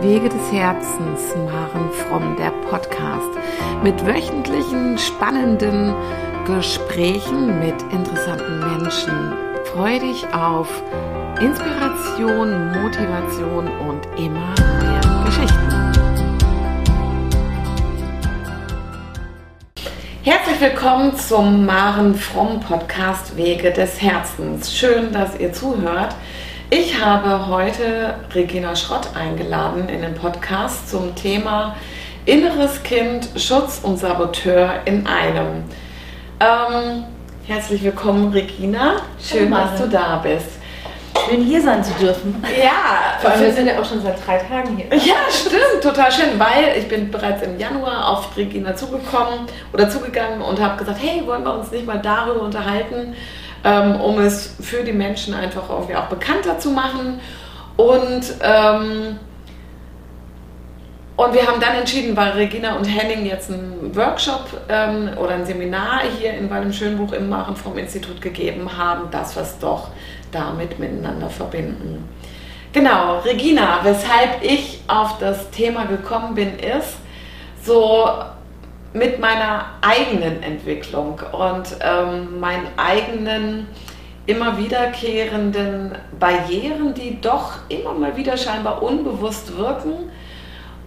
Wege des Herzens, Maren Fromm, der Podcast mit wöchentlichen spannenden Gesprächen mit interessanten Menschen. Freue dich auf Inspiration, Motivation und immer mehr Geschichten. Herzlich willkommen zum Maren Fromm Podcast Wege des Herzens. Schön, dass ihr zuhört. Ich habe heute Regina Schrott eingeladen in den Podcast zum Thema Inneres Kind, Schutz und Saboteur in einem. Ähm, herzlich willkommen, Regina. Schön, dass du da bist. Schön hier sein zu dürfen. Ja, vor allem wir sind ja auch schon seit drei Tagen hier. Ja, stimmt, total schön, weil ich bin bereits im Januar auf Regina zugekommen oder zugegangen und habe gesagt, hey, wollen wir uns nicht mal darüber unterhalten, ähm, um es für die Menschen einfach irgendwie auch bekannter zu machen. Und, ähm, und wir haben dann entschieden, weil Regina und Henning jetzt einen Workshop ähm, oder ein Seminar hier in Wallem Schönbuch im Machen vom Institut gegeben haben, dass wir es doch damit miteinander verbinden. Genau, Regina, weshalb ich auf das Thema gekommen bin, ist so mit meiner eigenen Entwicklung und ähm, meinen eigenen immer wiederkehrenden Barrieren, die doch immer mal wieder scheinbar unbewusst wirken.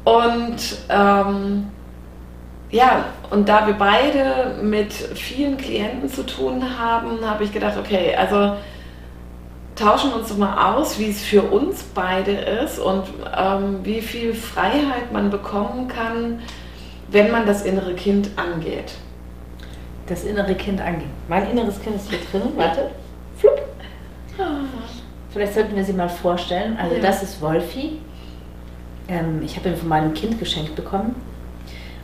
Und ähm, ja, und da wir beide mit vielen Klienten zu tun haben, habe ich gedacht, okay, also tauschen wir uns doch mal aus, wie es für uns beide ist und ähm, wie viel Freiheit man bekommen kann, wenn man das innere Kind angeht. Das innere Kind angehen. Mein inneres Kind ist hier drin. Warte. Flupp. Vielleicht sollten wir sie mal vorstellen. Also ja. das ist Wolfi. Ähm, ich habe ihn von meinem Kind geschenkt bekommen.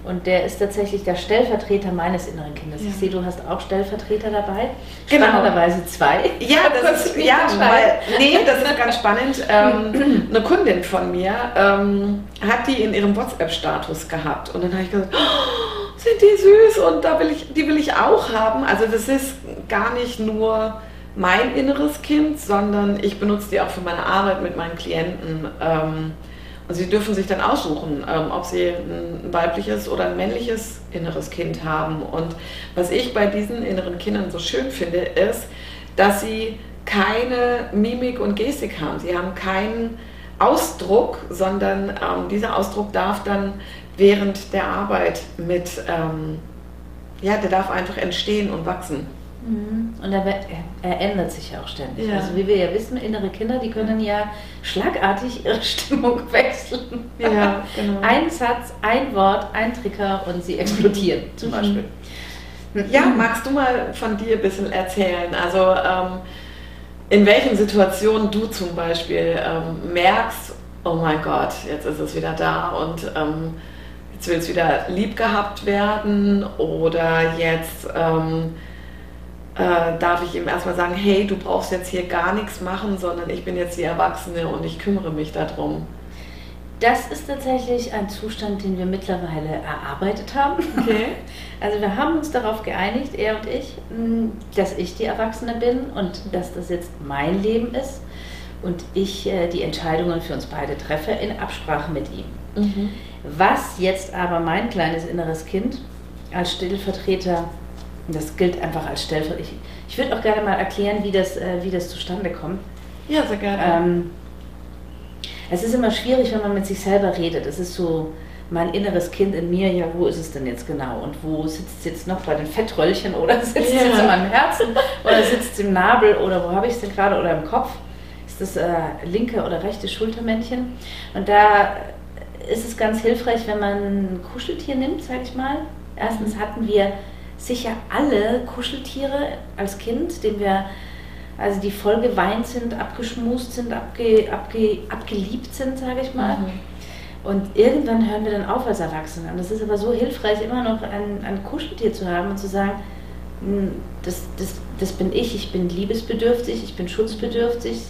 Und der ist tatsächlich der Stellvertreter meines inneren Kindes. Ja. Ich sehe, du hast auch Stellvertreter dabei. Genau. Spannenderweise zwei. Ja, das ist, ja weil, nee, das ist ganz spannend. Ähm, eine Kundin von mir ähm, hat die in ihrem WhatsApp-Status gehabt. Und dann habe ich gesagt, oh, sind die süß und da will ich, die will ich auch haben. Also das ist gar nicht nur mein inneres Kind, sondern ich benutze die auch für meine Arbeit mit meinen Klienten. Ähm, und sie dürfen sich dann aussuchen, ähm, ob sie ein weibliches oder ein männliches inneres Kind haben. Und was ich bei diesen inneren Kindern so schön finde, ist, dass sie keine Mimik und Gestik haben. Sie haben keinen Ausdruck, sondern ähm, dieser Ausdruck darf dann während der Arbeit mit, ähm, ja, der darf einfach entstehen und wachsen. Mhm. Und er, er, ändert sich ja auch ständig. Ja. Also wie wir ja wissen, innere Kinder, die können ja schlagartig ihre Stimmung wechseln. Ja, genau. Ein Satz, ein Wort, ein Trigger und sie explodieren zum mhm. Beispiel. Ja, magst du mal von dir ein bisschen erzählen? Also ähm, in welchen Situationen du zum Beispiel ähm, merkst, oh mein Gott, jetzt ist es wieder da und ähm, jetzt will es wieder lieb gehabt werden oder jetzt ähm, äh, darf ich ihm erstmal sagen, hey, du brauchst jetzt hier gar nichts machen, sondern ich bin jetzt die Erwachsene und ich kümmere mich darum. Das ist tatsächlich ein Zustand, den wir mittlerweile erarbeitet haben. Okay. Also wir haben uns darauf geeinigt, er und ich, dass ich die Erwachsene bin und dass das jetzt mein Leben ist und ich äh, die Entscheidungen für uns beide treffe in Absprache mit ihm. Mhm. Was jetzt aber mein kleines inneres Kind als Stellvertreter und das gilt einfach als Stellvertreter. Ich, ich würde auch gerne mal erklären, wie das, äh, wie das zustande kommt. Ja, sehr gerne. Ähm, es ist immer schwierig, wenn man mit sich selber redet. Es ist so mein inneres Kind in mir, ja, wo ist es denn jetzt genau? Und wo sitzt es jetzt noch bei den Fettröllchen oder sitzt es ja. jetzt in meinem Herzen oder sitzt es im Nabel oder wo habe ich es denn gerade oder im Kopf? Ist das äh, linke oder rechte Schultermännchen? Und da ist es ganz hilfreich, wenn man ein Kuscheltier nimmt, sage ich mal. Erstens hatten wir sicher alle Kuscheltiere als Kind, denen wir, also die voll geweint sind, abgeschmust sind, abge, abge, abgeliebt sind, sage ich mal. Mhm. Und irgendwann hören wir dann auf als Erwachsene. Und das ist aber so hilfreich, immer noch ein, ein Kuscheltier zu haben und zu sagen, hm, das, das, das bin ich, ich bin liebesbedürftig, ich bin schutzbedürftig,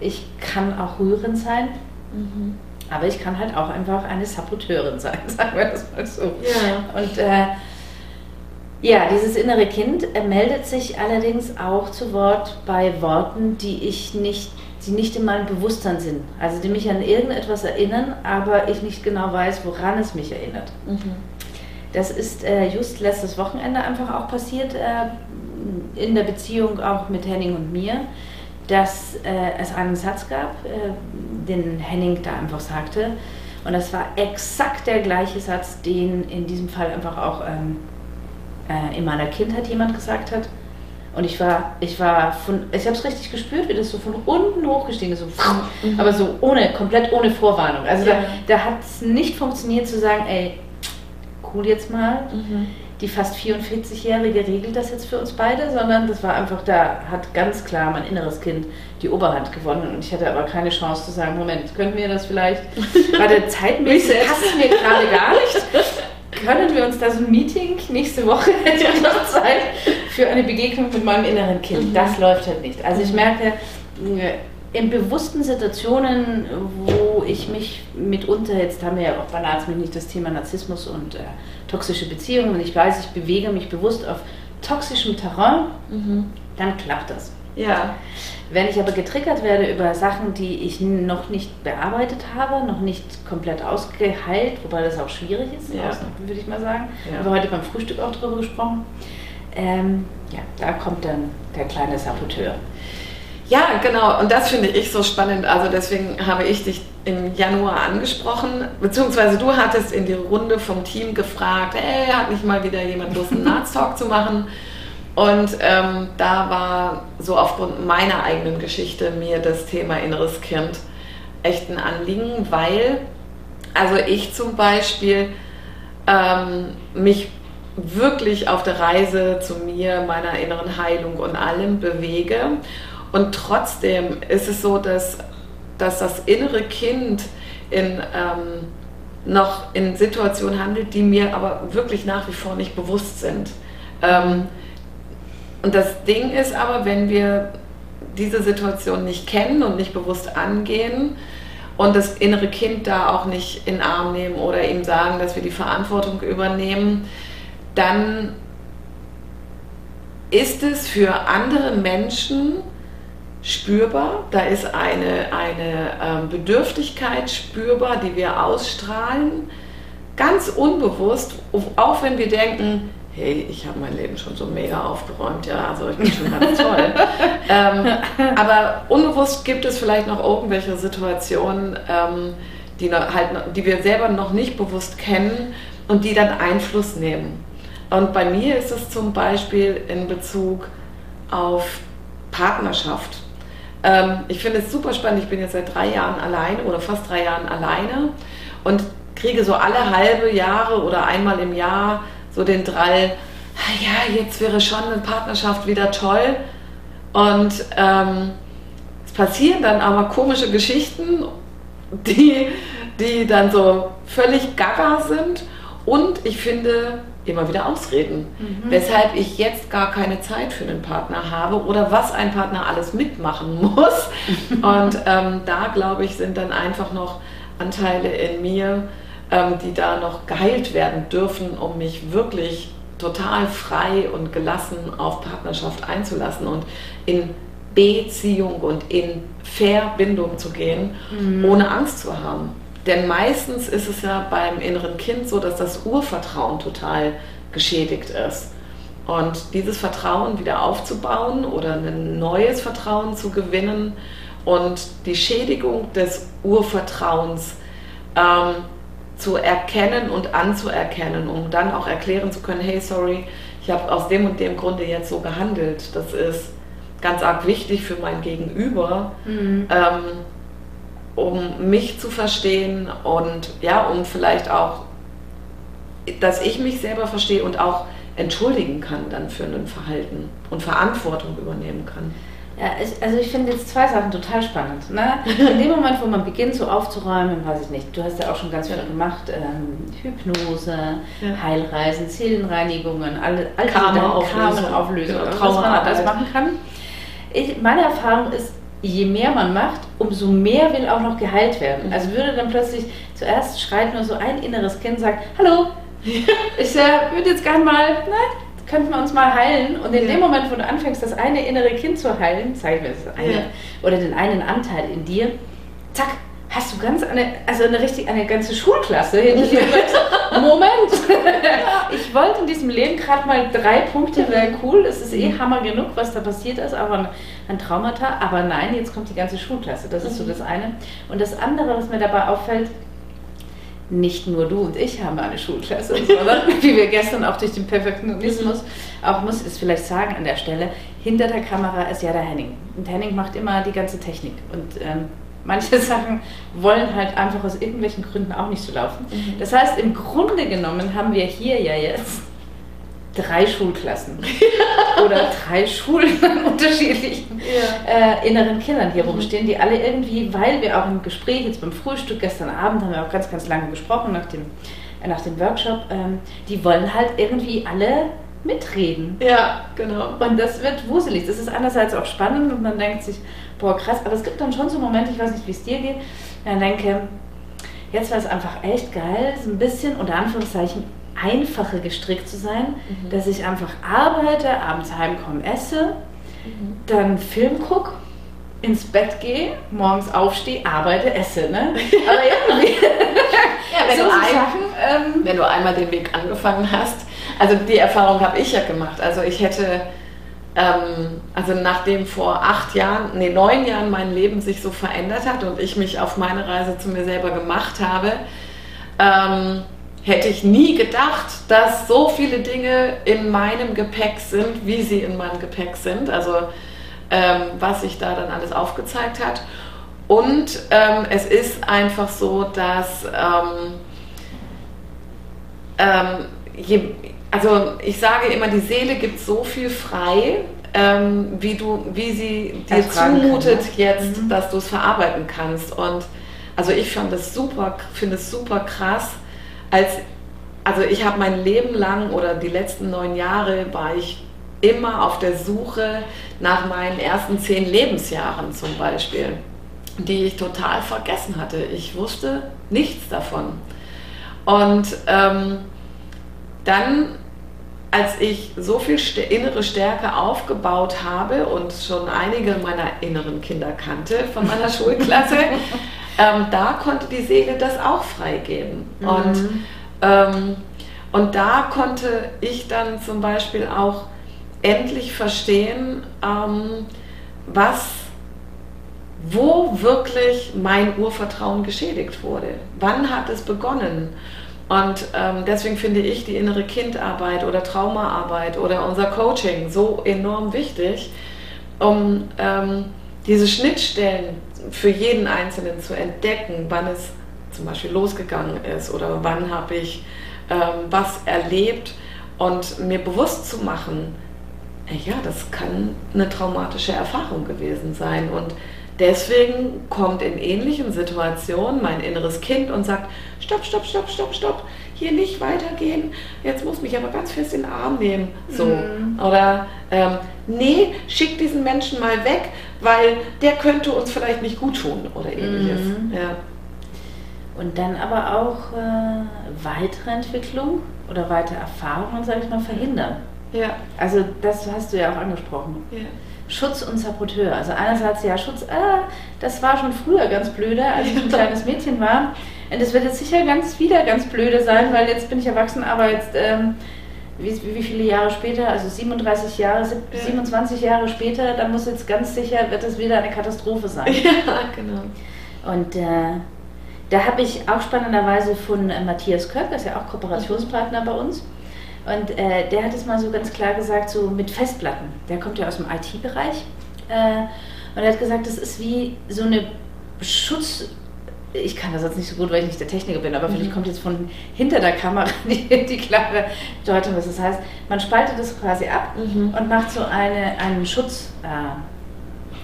ich kann auch rührend sein. Mhm. Aber ich kann halt auch einfach eine Saboteurin sein, sagen wir das mal so. Ja. Und äh, ja, dieses innere Kind meldet sich allerdings auch zu Wort bei Worten, die ich nicht die nicht in meinem Bewusstsein sind. Also die mich an irgendetwas erinnern, aber ich nicht genau weiß, woran es mich erinnert. Mhm. Das ist äh, just letztes Wochenende einfach auch passiert, äh, in der Beziehung auch mit Henning und mir, dass äh, es einen Satz gab, äh, den Henning da einfach sagte. Und das war exakt der gleiche Satz, den in diesem Fall einfach auch ähm, äh, in meiner Kindheit jemand gesagt hat. Und ich war, ich war von, ich habe es richtig gespürt, wie das so von unten hochgestiegen ist, so, mhm. aber so ohne, komplett ohne Vorwarnung. Also ja. da, da hat es nicht funktioniert zu sagen, ey, cool jetzt mal. Mhm. Die fast 44-Jährige regelt das jetzt für uns beide, sondern das war einfach, da hat ganz klar mein inneres Kind die Oberhand gewonnen und ich hatte aber keine Chance zu sagen, Moment, können wir das vielleicht, gerade zeitmäßig passt mir gerade gar nicht können wir uns da so ein Meeting nächste Woche hätte ich noch Zeit für eine Begegnung mit meinem inneren Kind. Mhm. Das läuft halt nicht. Also ich mhm. merke, äh, in bewussten Situationen, wo ich mich mitunter, jetzt haben wir ja auch nicht das Thema Narzissmus und äh, toxische Beziehungen, und ich weiß, ich bewege mich bewusst auf toxischem Terrain, mhm. dann klappt das. Ja. Wenn ich aber getriggert werde über Sachen, die ich noch nicht bearbeitet habe, noch nicht komplett ausgeheilt, wobei das auch schwierig ist, ja. würde ich mal sagen. Ja. Haben wir heute beim Frühstück auch darüber gesprochen. Ähm, ja, da kommt dann der kleine Saboteur. Ja, genau. Und das finde ich so spannend. Also deswegen habe ich dich im Januar angesprochen, beziehungsweise du hattest in die Runde vom Team gefragt, hey, hat nicht mal wieder jemand Lust, einen Nahttalk zu machen? Und ähm, da war so aufgrund meiner eigenen Geschichte mir das Thema inneres Kind echt ein Anliegen, weil, also ich zum Beispiel ähm, mich wirklich auf der Reise zu mir, meiner inneren Heilung und allem bewege. Und trotzdem ist es so, dass, dass das innere Kind in, ähm, noch in Situationen handelt, die mir aber wirklich nach wie vor nicht bewusst sind. Ähm, und das Ding ist aber, wenn wir diese Situation nicht kennen und nicht bewusst angehen und das innere Kind da auch nicht in den Arm nehmen oder ihm sagen, dass wir die Verantwortung übernehmen, dann ist es für andere Menschen spürbar. Da ist eine, eine ähm, Bedürftigkeit spürbar, die wir ausstrahlen, ganz unbewusst, auch wenn wir denken, hey, ich habe mein Leben schon so mega aufgeräumt, ja, also ich bin schon ganz toll. ähm, aber unbewusst gibt es vielleicht noch irgendwelche Situationen, ähm, die, halt, die wir selber noch nicht bewusst kennen und die dann Einfluss nehmen. Und bei mir ist es zum Beispiel in Bezug auf Partnerschaft. Ähm, ich finde es super spannend, ich bin jetzt seit drei Jahren alleine oder fast drei Jahren alleine und kriege so alle halbe Jahre oder einmal im Jahr so den Drall, ah ja, jetzt wäre schon eine Partnerschaft wieder toll. Und ähm, es passieren dann aber komische Geschichten, die, die dann so völlig gaga sind. Und ich finde immer wieder Ausreden, mhm. weshalb ich jetzt gar keine Zeit für einen Partner habe oder was ein Partner alles mitmachen muss. Und ähm, da glaube ich, sind dann einfach noch Anteile in mir, ähm, die da noch geheilt werden dürfen, um mich wirklich total frei und gelassen auf Partnerschaft einzulassen und in Beziehung und in Verbindung zu gehen, mhm. ohne Angst zu haben. Denn meistens ist es ja beim inneren Kind so, dass das Urvertrauen total geschädigt ist. Und dieses Vertrauen wieder aufzubauen oder ein neues Vertrauen zu gewinnen und die Schädigung des Urvertrauens ähm, zu erkennen und anzuerkennen, um dann auch erklären zu können, hey, sorry, ich habe aus dem und dem Grunde jetzt so gehandelt. Das ist ganz arg wichtig für mein Gegenüber, mhm. ähm, um mich zu verstehen und ja, um vielleicht auch, dass ich mich selber verstehe und auch entschuldigen kann dann für ein Verhalten und Verantwortung übernehmen kann. Ja, also ich finde jetzt zwei Sachen total spannend. Ne? In dem Moment, wo man beginnt so aufzuräumen, weiß ich nicht, du hast ja auch schon ganz viel gemacht, ähm, Hypnose, ja. Heilreisen, Seelenreinigungen, alle, alle Karma-Auflösung, Karma was man alles machen kann. Ich, meine Erfahrung ist, je mehr man macht, umso mehr will auch noch geheilt werden. Also würde dann plötzlich zuerst schreit nur so ein inneres Kind sagt, hallo, ich äh, würde jetzt gerne mal, ne, könnten wir uns mal heilen. Und in ja. dem Moment, wo du anfängst, das eine innere Kind zu heilen, zeigen wir das eine, ja. oder den einen Anteil in dir, zack, hast du ganz eine, also eine richtig, eine ganze Schulklasse hinter dir. Moment, ich wollte in diesem Leben gerade mal drei Punkte, wäre cool, es ist eh mhm. Hammer genug, was da passiert ist, aber ein, ein Traumata, aber nein, jetzt kommt die ganze Schulklasse, das ist so mhm. das eine. Und das andere, was mir dabei auffällt, nicht nur du und ich haben eine Schulklasse, sondern wie wir gestern auch durch den Perfektionismus mhm. auch muss es vielleicht sagen an der Stelle, hinter der Kamera ist ja der Henning. Und Henning macht immer die ganze Technik. Und ähm, manche Sachen wollen halt einfach aus irgendwelchen Gründen auch nicht so laufen. Mhm. Das heißt, im Grunde genommen haben wir hier ja jetzt drei Schulklassen oder drei Schulen an unterschiedlichen ja. äh, inneren Kindern hier rumstehen, die alle irgendwie, weil wir auch im Gespräch, jetzt beim Frühstück gestern Abend haben wir auch ganz, ganz lange gesprochen nach dem, äh, nach dem Workshop, ähm, die wollen halt irgendwie alle mitreden. Ja, genau. Und das wird wuselig. Das ist einerseits auch spannend und man denkt sich, boah, krass, aber es gibt dann schon so Momente, ich weiß nicht, wie es dir geht, dann denke, jetzt war es einfach echt geil, so ein bisschen unter Anführungszeichen einfacher gestrickt zu sein, mhm. dass ich einfach arbeite, abends heimkomme, esse, mhm. dann Film gucke, ins Bett gehe, morgens aufstehe, arbeite, esse. Ne? Aber irgendwie. ja, wenn, so du ein, Sachen, ähm, wenn du einmal den Weg angefangen hast, also die Erfahrung habe ich ja gemacht. Also ich hätte, ähm, also nachdem vor acht Jahren, nee, neun Jahren mein Leben sich so verändert hat und ich mich auf meine Reise zu mir selber gemacht habe, ähm, hätte ich nie gedacht, dass so viele Dinge in meinem Gepäck sind, wie sie in meinem Gepäck sind. Also ähm, was sich da dann alles aufgezeigt hat. Und ähm, es ist einfach so, dass ähm, ähm je, also ich sage immer, die Seele gibt so viel frei, ähm, wie du, wie sie dir zumutet kann, ne? jetzt, mhm. dass du es verarbeiten kannst. Und also ich fand das super, finde es super krass als, also ich habe mein Leben lang oder die letzten neun Jahre war ich immer auf der Suche nach meinen ersten zehn Lebensjahren zum Beispiel, die ich total vergessen hatte. Ich wusste nichts davon. Und ähm, dann, als ich so viel innere Stärke aufgebaut habe und schon einige meiner inneren Kinder kannte von meiner Schulklasse, ähm, da konnte die Seele das auch freigeben. Mhm. Und, ähm, und da konnte ich dann zum Beispiel auch endlich verstehen, ähm, was, wo wirklich mein Urvertrauen geschädigt wurde. Wann hat es begonnen? Und ähm, deswegen finde ich die innere Kindarbeit oder Traumaarbeit oder unser Coaching so enorm wichtig, um ähm, diese Schnittstellen für jeden Einzelnen zu entdecken, wann es zum Beispiel losgegangen ist oder wann habe ich ähm, was erlebt und mir bewusst zu machen, ja, das kann eine traumatische Erfahrung gewesen sein. Und deswegen kommt in ähnlichen Situationen mein inneres Kind und sagt, stopp, stopp, stopp, stopp, stopp, hier nicht weitergehen, jetzt muss mich aber ganz fest in den Arm nehmen. So. Mhm. Oder ähm, nee, schick diesen Menschen mal weg, weil der könnte uns vielleicht nicht gut tun oder ähnliches. Mhm. Ja. Und dann aber auch äh, weitere Entwicklung oder weitere Erfahrungen, sage ich mal, verhindern. Ja. Also das hast du ja auch angesprochen. Ja. Schutz und Saboteur. Also einerseits ja Schutz, ah, das war schon früher ganz blöde, als ich ein kleines Mädchen war. Und das wird jetzt sicher ganz wieder ganz blöde sein, weil jetzt bin ich erwachsen, aber jetzt ähm, wie, wie, viele Jahre später, also 37 Jahre, 27 Jahre später, dann muss jetzt ganz sicher, wird es wieder eine Katastrophe sein. Ja, genau. Und äh, da habe ich auch spannenderweise von äh, Matthias Köpp, das ist ja auch Kooperationspartner bei uns, und äh, der hat es mal so ganz klar gesagt, so mit Festplatten. Der kommt ja aus dem IT-Bereich. Äh, und er hat gesagt, das ist wie so eine Schutz. Ich kann das jetzt nicht so gut, weil ich nicht der Techniker bin, aber mhm. vielleicht kommt jetzt von hinter der Kamera die, die klare Deutung. Das heißt, man spaltet das quasi ab mhm. und macht so eine, einen Schutz. Äh,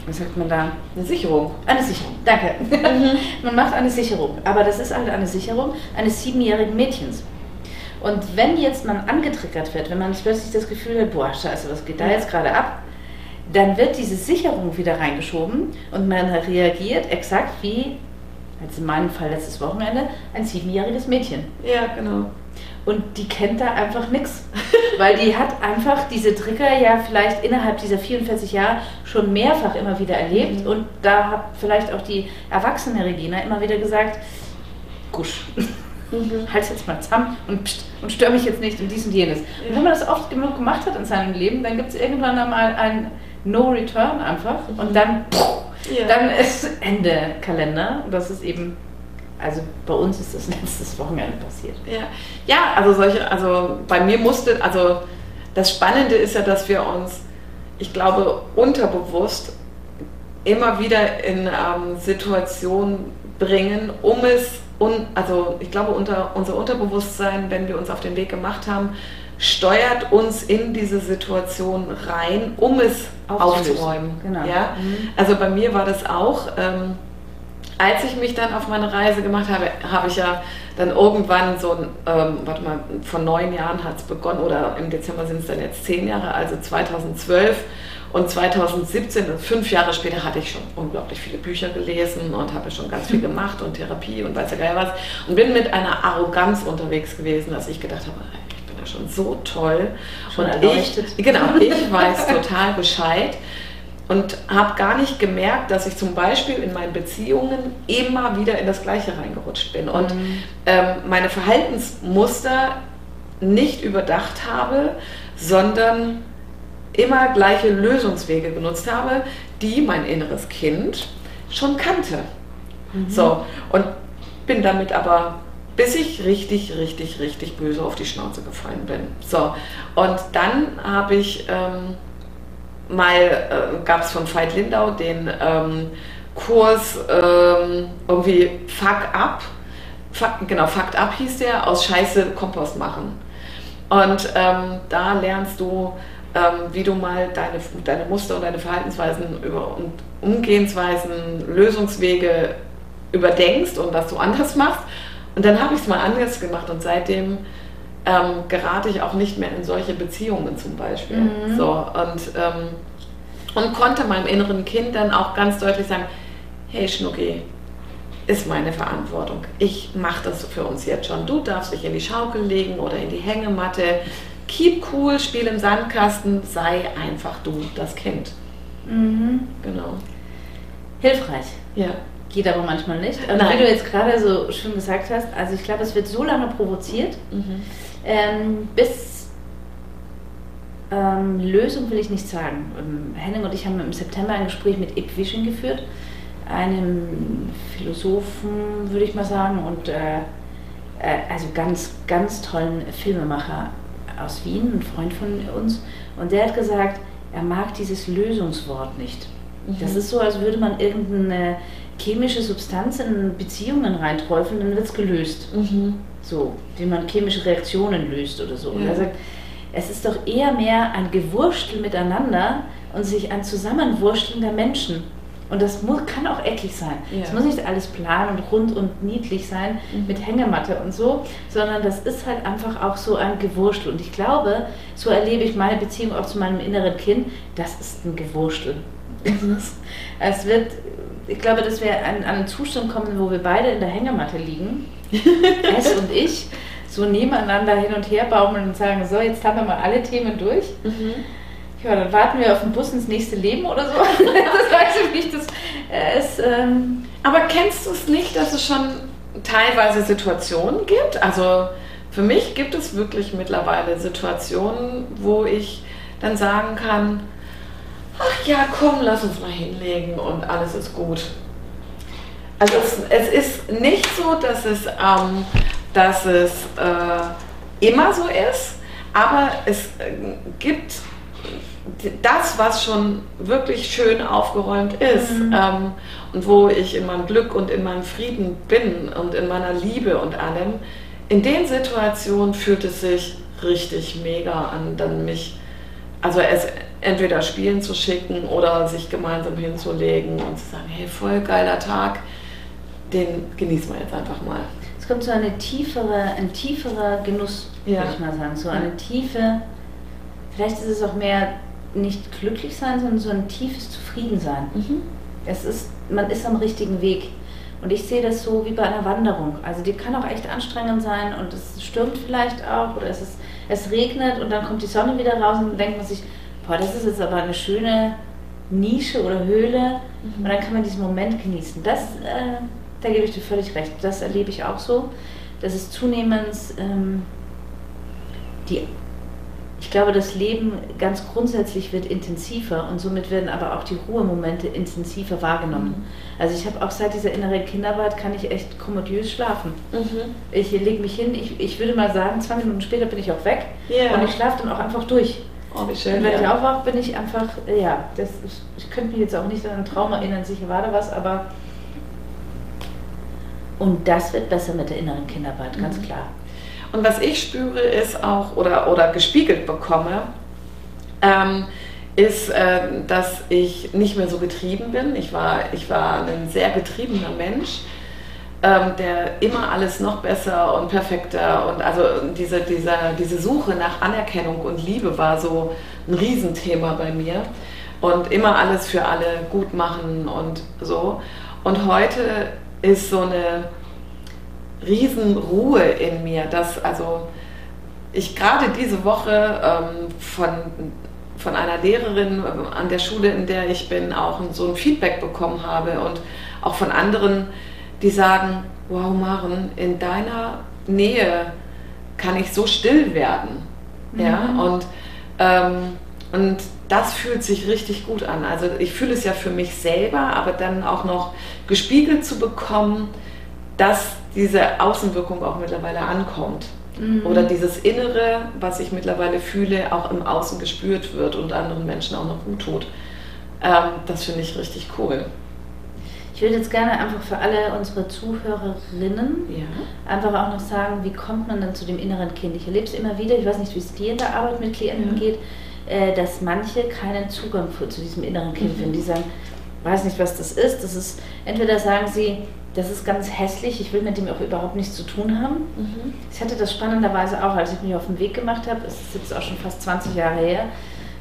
was sagt man da? Eine Sicherung. Eine Sicherung, danke. Mhm. man macht eine Sicherung, aber das ist halt eine Sicherung eines siebenjährigen Mädchens. Und wenn jetzt man angetriggert wird, wenn man plötzlich das Gefühl hat, boah, scheiße, was geht da jetzt gerade ab? Dann wird diese Sicherung wieder reingeschoben und man reagiert exakt wie, als in meinem Fall letztes Wochenende, ein siebenjähriges Mädchen. Ja, genau. und die kennt da einfach nichts. Weil die hat einfach diese Trigger ja vielleicht innerhalb dieser 44 Jahre schon mehrfach immer wieder erlebt. Mhm. Und da hat vielleicht auch die erwachsene Regina immer wieder gesagt, gusch. Mhm. Halt jetzt mal zusammen und, pst, und stör mich jetzt nicht in dies und jenes. Ja. Und wenn man das oft genug gemacht hat in seinem Leben, dann gibt es irgendwann einmal ein No Return einfach mhm. und dann, pff, ja. dann ist Ende Kalender. Und das ist eben also bei uns ist das letztes Wochenende passiert. Ja, ja also solche, also bei mir musste, also das Spannende ist ja, dass wir uns, ich glaube, unterbewusst immer wieder in ähm, Situationen bringen, um es, un, also ich glaube, unter, unser Unterbewusstsein, wenn wir uns auf den Weg gemacht haben, steuert uns in diese Situation rein, um es aufzuräumen. Genau. Ja? Mhm. Also bei mir war das auch. Ähm, als ich mich dann auf meine Reise gemacht habe, habe ich ja dann irgendwann so ein, ähm, warte mal, vor neun Jahren hat es begonnen oder im Dezember sind es dann jetzt zehn Jahre, also 2012 und 2017, fünf Jahre später, hatte ich schon unglaublich viele Bücher gelesen und habe schon ganz viel gemacht und Therapie und weiß ja gar was und bin mit einer Arroganz unterwegs gewesen, dass ich gedacht habe, ja schon so toll schon und erleuchtet. ich, genau, ich weiß total Bescheid und habe gar nicht gemerkt, dass ich zum Beispiel in meinen Beziehungen immer wieder in das Gleiche reingerutscht bin und mhm. ähm, meine Verhaltensmuster nicht überdacht habe, sondern immer gleiche Lösungswege genutzt habe, die mein inneres Kind schon kannte. Mhm. So, und bin damit aber, bis ich richtig, richtig, richtig böse auf die Schnauze gefallen bin. So, und dann habe ich ähm, mal äh, gab es von Veit Lindau den ähm, Kurs ähm, irgendwie Fuck Up. Fuck, genau, Fuck Up hieß der, aus Scheiße Kompost machen. Und ähm, da lernst du, ähm, wie du mal deine, deine Muster und deine Verhaltensweisen über, und Umgehensweisen, Lösungswege überdenkst und was du anders machst. Und dann habe ich es mal anders gemacht und seitdem ähm, gerate ich auch nicht mehr in solche Beziehungen zum Beispiel. Mhm. So, und, ähm, und konnte meinem inneren Kind dann auch ganz deutlich sagen, hey Schnucki, ist meine Verantwortung. Ich mache das für uns jetzt schon. Du darfst dich in die Schaukel legen oder in die Hängematte. Keep cool, spiel im Sandkasten, sei einfach du, das Kind. Mhm. Genau. Hilfreich. Ja. Geht aber manchmal nicht. Und wie du jetzt gerade so schön gesagt hast, also ich glaube, es wird so lange provoziert, mhm ähm, bis ähm, Lösung will ich nicht sagen. Ähm, Henning und ich haben im September ein Gespräch mit Ip Vision geführt, einem Philosophen, würde ich mal sagen, und äh, äh, also ganz, ganz tollen Filmemacher aus Wien, ein Freund von uns. Und der hat gesagt, er mag dieses Lösungswort nicht. Mhm. Das ist so, als würde man irgendeine chemische Substanz in Beziehungen reinträufeln, dann wird es gelöst. Mhm so, wie man chemische Reaktionen löst oder so. Und er sagt, es ist doch eher mehr ein Gewurstel miteinander und sich ein Zusammenwursteln der Menschen. Und das muss, kann auch eckig sein. Es ja. muss nicht alles plan und rund und niedlich sein mhm. mit Hängematte und so, sondern das ist halt einfach auch so ein Gewurstel. Und ich glaube, so erlebe ich meine Beziehung auch zu meinem inneren Kind, das ist ein Gewurstel. Mhm. es wird, ich glaube, dass wir an, an einen Zustand kommen, wo wir beide in der Hängematte liegen S und ich so nebeneinander hin und her baumeln und sagen, so, jetzt haben wir mal alle Themen durch. Mhm. Ja, dann warten wir auf den Bus ins nächste Leben oder so. das weiß ich nicht. Das, äh, ist, ähm Aber kennst du es nicht, dass es schon teilweise Situationen gibt? Also für mich gibt es wirklich mittlerweile Situationen, wo ich dann sagen kann, ach ja, komm, lass uns mal hinlegen und alles ist gut. Also es, es ist nicht so, dass es, ähm, dass es äh, immer so ist, aber es äh, gibt das, was schon wirklich schön aufgeräumt ist mhm. ähm, und wo ich in meinem Glück und in meinem Frieden bin und in meiner Liebe und allem, in den Situationen fühlt es sich richtig mega an, dann mich, also es entweder spielen zu schicken oder sich gemeinsam hinzulegen und zu sagen, hey, voll geiler Tag, den genießen wir jetzt einfach mal. Es kommt so eine tiefere, ein tieferer Genuss, ja. würde ich mal sagen. So eine tiefe, vielleicht ist es auch mehr nicht glücklich sein, sondern so ein tiefes Zufriedensein. Mhm. Es ist, man ist am richtigen Weg. Und ich sehe das so wie bei einer Wanderung. Also die kann auch echt anstrengend sein und es stürmt vielleicht auch oder es, ist, es regnet und dann kommt die Sonne wieder raus und dann denkt man sich, boah, das ist jetzt aber eine schöne Nische oder Höhle mhm. und dann kann man diesen Moment genießen. Das, äh, da gebe ich dir völlig recht. Das erlebe ich auch so, dass es zunehmend ähm, die ich glaube, das Leben ganz grundsätzlich wird intensiver und somit werden aber auch die Ruhemomente intensiver wahrgenommen. Mhm. Also ich habe auch seit dieser inneren Kinderarbeit kann ich echt kommodiös schlafen. Mhm. Ich lege mich hin, ich, ich würde mal sagen, zwei Minuten später bin ich auch weg yeah. und ich schlafe dann auch einfach durch. Oh, wie schön. Und wenn ja. ich aufwache, bin ich einfach, ja, das, ich könnte mich jetzt auch nicht an einen Traum erinnern, sicher war da was, aber und das wird besser mit der inneren Kinderarbeit, ganz mhm. klar. Und was ich spüre ist auch oder, oder gespiegelt bekomme, ähm, ist, äh, dass ich nicht mehr so getrieben bin. Ich war, ich war ein sehr getriebener Mensch, ähm, der immer alles noch besser und perfekter und also diese, diese, diese Suche nach Anerkennung und Liebe war so ein Riesenthema bei mir und immer alles für alle gut machen und so. Und heute ist so eine Riesenruhe in mir, dass also ich gerade diese Woche ähm, von, von einer Lehrerin an der Schule, in der ich bin, auch so ein Feedback bekommen habe und auch von anderen, die sagen, wow Maren, in deiner Nähe kann ich so still werden. Mhm. Ja, und, ähm, und das fühlt sich richtig gut an. Also ich fühle es ja für mich selber, aber dann auch noch gespiegelt zu bekommen, dass diese Außenwirkung auch mittlerweile ankommt. Mhm. Oder dieses Innere, was ich mittlerweile fühle, auch im Außen gespürt wird und anderen Menschen auch noch gut tut. Ähm, das finde ich richtig cool. Ich würde jetzt gerne einfach für alle unsere Zuhörerinnen ja. einfach auch noch sagen, wie kommt man dann zu dem inneren Kind? Ich erlebe es immer wieder, ich weiß nicht, wie es dir in der Arbeit mit Klienten ja. geht, äh, dass manche keinen Zugang zu diesem inneren Kind mhm. finden. Die sagen, weiß nicht, was das ist. Das ist, entweder sagen sie, das ist ganz hässlich, ich will mit dem auch überhaupt nichts zu tun haben. Mhm. Ich hatte das spannenderweise auch, als ich mich auf den Weg gemacht habe, es ist jetzt auch schon fast 20 Jahre her,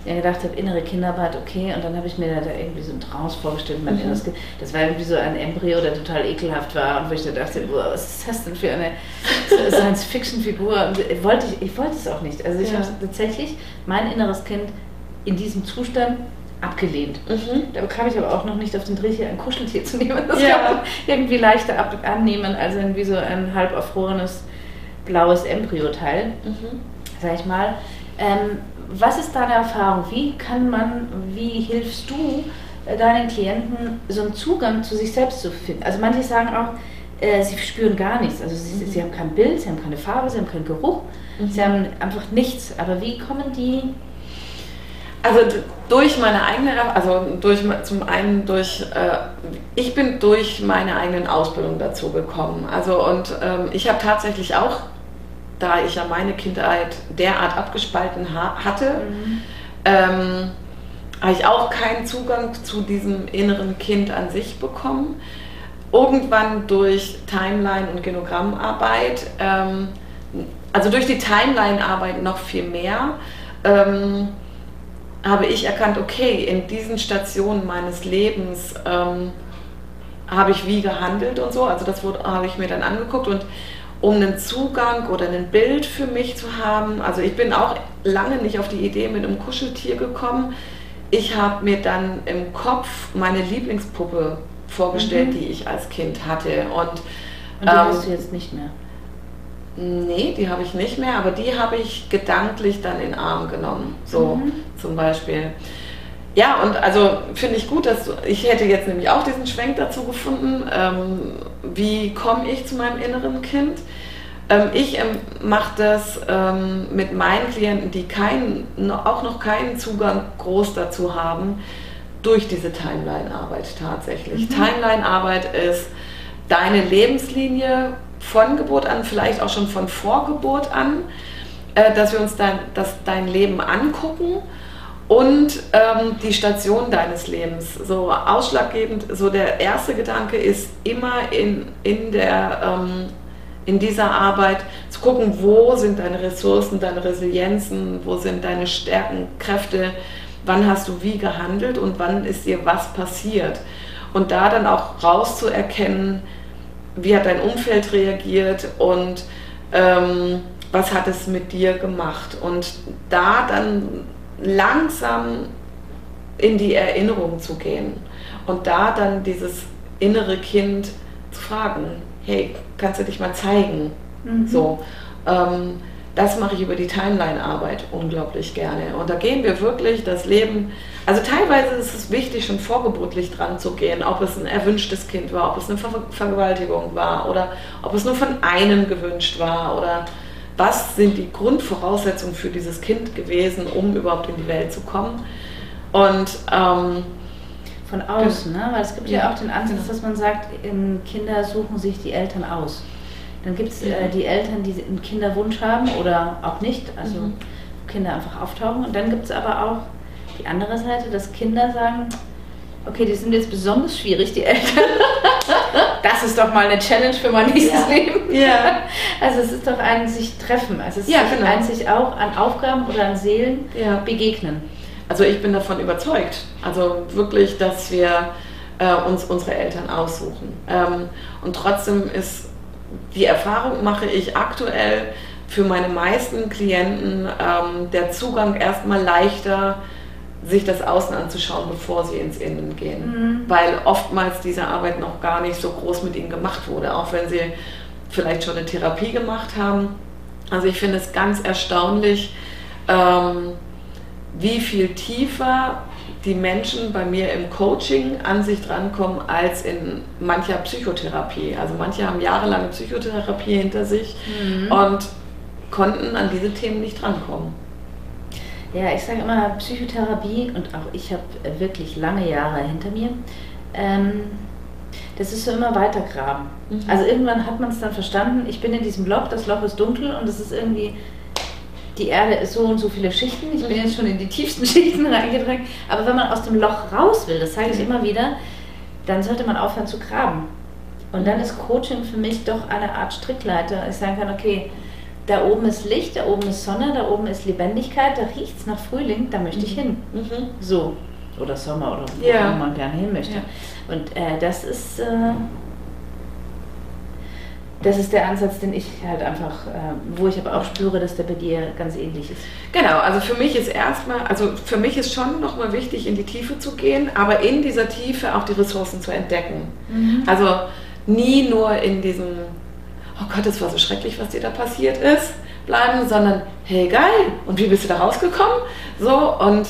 ja, gedacht habe, innere Kinderarbeit, okay, und dann habe ich mir da irgendwie so ein Trance vorgestellt, mein mhm. inneres Kind. Das war irgendwie so ein Embryo, der total ekelhaft war und wo ich da dachte, boah, was ist das denn für eine Science-Fiction-Figur? Und wollte ich, ich wollte es auch nicht. Also ich ja. habe tatsächlich mein inneres Kind in diesem Zustand abgelehnt. Mhm. Da bekam ich aber auch noch nicht auf den Dreh, hier ein Kuscheltier zu nehmen. Das ja. kann man irgendwie leichter ab annehmen als irgendwie so ein halb erfrorenes blaues Embryoteil, mhm. sag ich mal. Ähm, was ist deine Erfahrung? Wie kann man, wie hilfst du äh, deinen Klienten, so einen Zugang zu sich selbst zu finden? Also manche sagen auch, äh, sie spüren gar nichts. Also sie, mhm. sie, haben kein Bild, sie haben keine Farbe, sie haben keinen Geruch, mhm. sie haben einfach nichts. Aber wie kommen die also durch meine eigene, also durch zum einen durch, äh, ich bin durch meine eigenen Ausbildung dazu gekommen. Also und ähm, ich habe tatsächlich auch, da ich ja meine Kindheit derart abgespalten ha hatte, mhm. ähm, habe ich auch keinen Zugang zu diesem inneren Kind an sich bekommen. Irgendwann durch Timeline und Genogrammarbeit, ähm, also durch die Timeline-Arbeit noch viel mehr. Ähm, habe ich erkannt, okay, in diesen Stationen meines Lebens ähm, habe ich wie gehandelt und so. Also das wurde, habe ich mir dann angeguckt und um einen Zugang oder ein Bild für mich zu haben, also ich bin auch lange nicht auf die Idee mit einem Kuscheltier gekommen. Ich habe mir dann im Kopf meine Lieblingspuppe vorgestellt, mhm. die ich als Kind hatte. Und, und die ähm, hast du jetzt nicht mehr? Nee, die habe ich nicht mehr, aber die habe ich gedanklich dann in den Arm genommen. So mhm. zum Beispiel. Ja, und also finde ich gut, dass du, ich hätte jetzt nämlich auch diesen Schwenk dazu gefunden, ähm, wie komme ich zu meinem inneren Kind. Ähm, ich ähm, mache das ähm, mit meinen Klienten, die keinen, auch noch keinen Zugang groß dazu haben, durch diese Timeline-Arbeit tatsächlich. Mhm. Timeline-Arbeit ist deine Lebenslinie von Geburt an, vielleicht auch schon von Vorgeburt an, äh, dass wir uns dein, das, dein Leben angucken und ähm, die Station deines Lebens. So ausschlaggebend, so der erste Gedanke ist immer in, in, der, ähm, in dieser Arbeit zu gucken, wo sind deine Ressourcen, deine Resilienzen, wo sind deine Stärken, Kräfte, wann hast du wie gehandelt und wann ist dir was passiert. Und da dann auch rauszuerkennen, wie hat dein Umfeld reagiert und ähm, was hat es mit dir gemacht? Und da dann langsam in die Erinnerung zu gehen und da dann dieses innere Kind zu fragen, hey, kannst du dich mal zeigen? Mhm. So, ähm, das mache ich über die Timeline-Arbeit unglaublich gerne. Und da gehen wir wirklich das Leben, also teilweise ist es wichtig, schon vorgeburtlich dran zu gehen, ob es ein erwünschtes Kind war, ob es eine Ver Vergewaltigung war oder ob es nur von einem gewünscht war oder was sind die Grundvoraussetzungen für dieses Kind gewesen, um überhaupt in die Welt zu kommen. Und ähm, von außen, ne? weil es gibt ja, ja auch den Ansatz, dass man sagt, Kinder suchen sich die Eltern aus. Dann gibt es äh, die Eltern, die einen Kinderwunsch haben oder auch nicht, also mhm. Kinder einfach auftauchen. Und dann gibt es aber auch die andere Seite, dass Kinder sagen, okay, die sind jetzt besonders schwierig, die Eltern. das ist doch mal eine Challenge für mein nächstes ja. Leben. Ja. Also es ist doch ein sich treffen. Also es ist ja, genau. ein sich auch an Aufgaben oder an Seelen ja. begegnen. Also ich bin davon überzeugt. Also wirklich, dass wir äh, uns unsere Eltern aussuchen. Ähm, und trotzdem ist die Erfahrung mache ich aktuell für meine meisten Klienten ähm, der Zugang erstmal leichter, sich das Außen anzuschauen, bevor sie ins Innen gehen. Mhm. Weil oftmals diese Arbeit noch gar nicht so groß mit ihnen gemacht wurde, auch wenn sie vielleicht schon eine Therapie gemacht haben. Also ich finde es ganz erstaunlich, ähm, wie viel tiefer die Menschen bei mir im Coaching an sich drankommen als in mancher Psychotherapie. Also manche haben jahrelange Psychotherapie hinter sich mhm. und konnten an diese Themen nicht drankommen. Ja, ich sage immer Psychotherapie und auch ich habe wirklich lange Jahre hinter mir. Ähm, das ist so immer weitergraben. Mhm. Also irgendwann hat man es dann verstanden, ich bin in diesem Loch, das Loch ist dunkel und es ist irgendwie die Erde ist so und so viele Schichten. Ich bin mhm. jetzt schon in die tiefsten Schichten reingedrängt. Aber wenn man aus dem Loch raus will, das sage ich immer wieder, dann sollte man aufhören zu graben. Und dann ist Coaching für mich doch eine Art Strickleiter. Ich sagen kann, okay, da oben ist Licht, da oben ist Sonne, da oben ist Lebendigkeit, da riecht es nach Frühling, da möchte ich mhm. hin. Mhm. So. Oder Sommer oder wo ja. man gerne hin möchte. Ja. Und äh, das ist. Äh, das ist der Ansatz, den ich halt einfach, äh, wo ich aber auch spüre, dass der bei dir ganz ähnlich ist. Genau, also für mich ist erstmal, also für mich ist schon nochmal wichtig, in die Tiefe zu gehen, aber in dieser Tiefe auch die Ressourcen zu entdecken. Mhm. Also nie nur in diesem, oh Gott, das war so schrecklich, was dir da passiert ist, bleiben, sondern hey geil, und wie bist du da rausgekommen? So und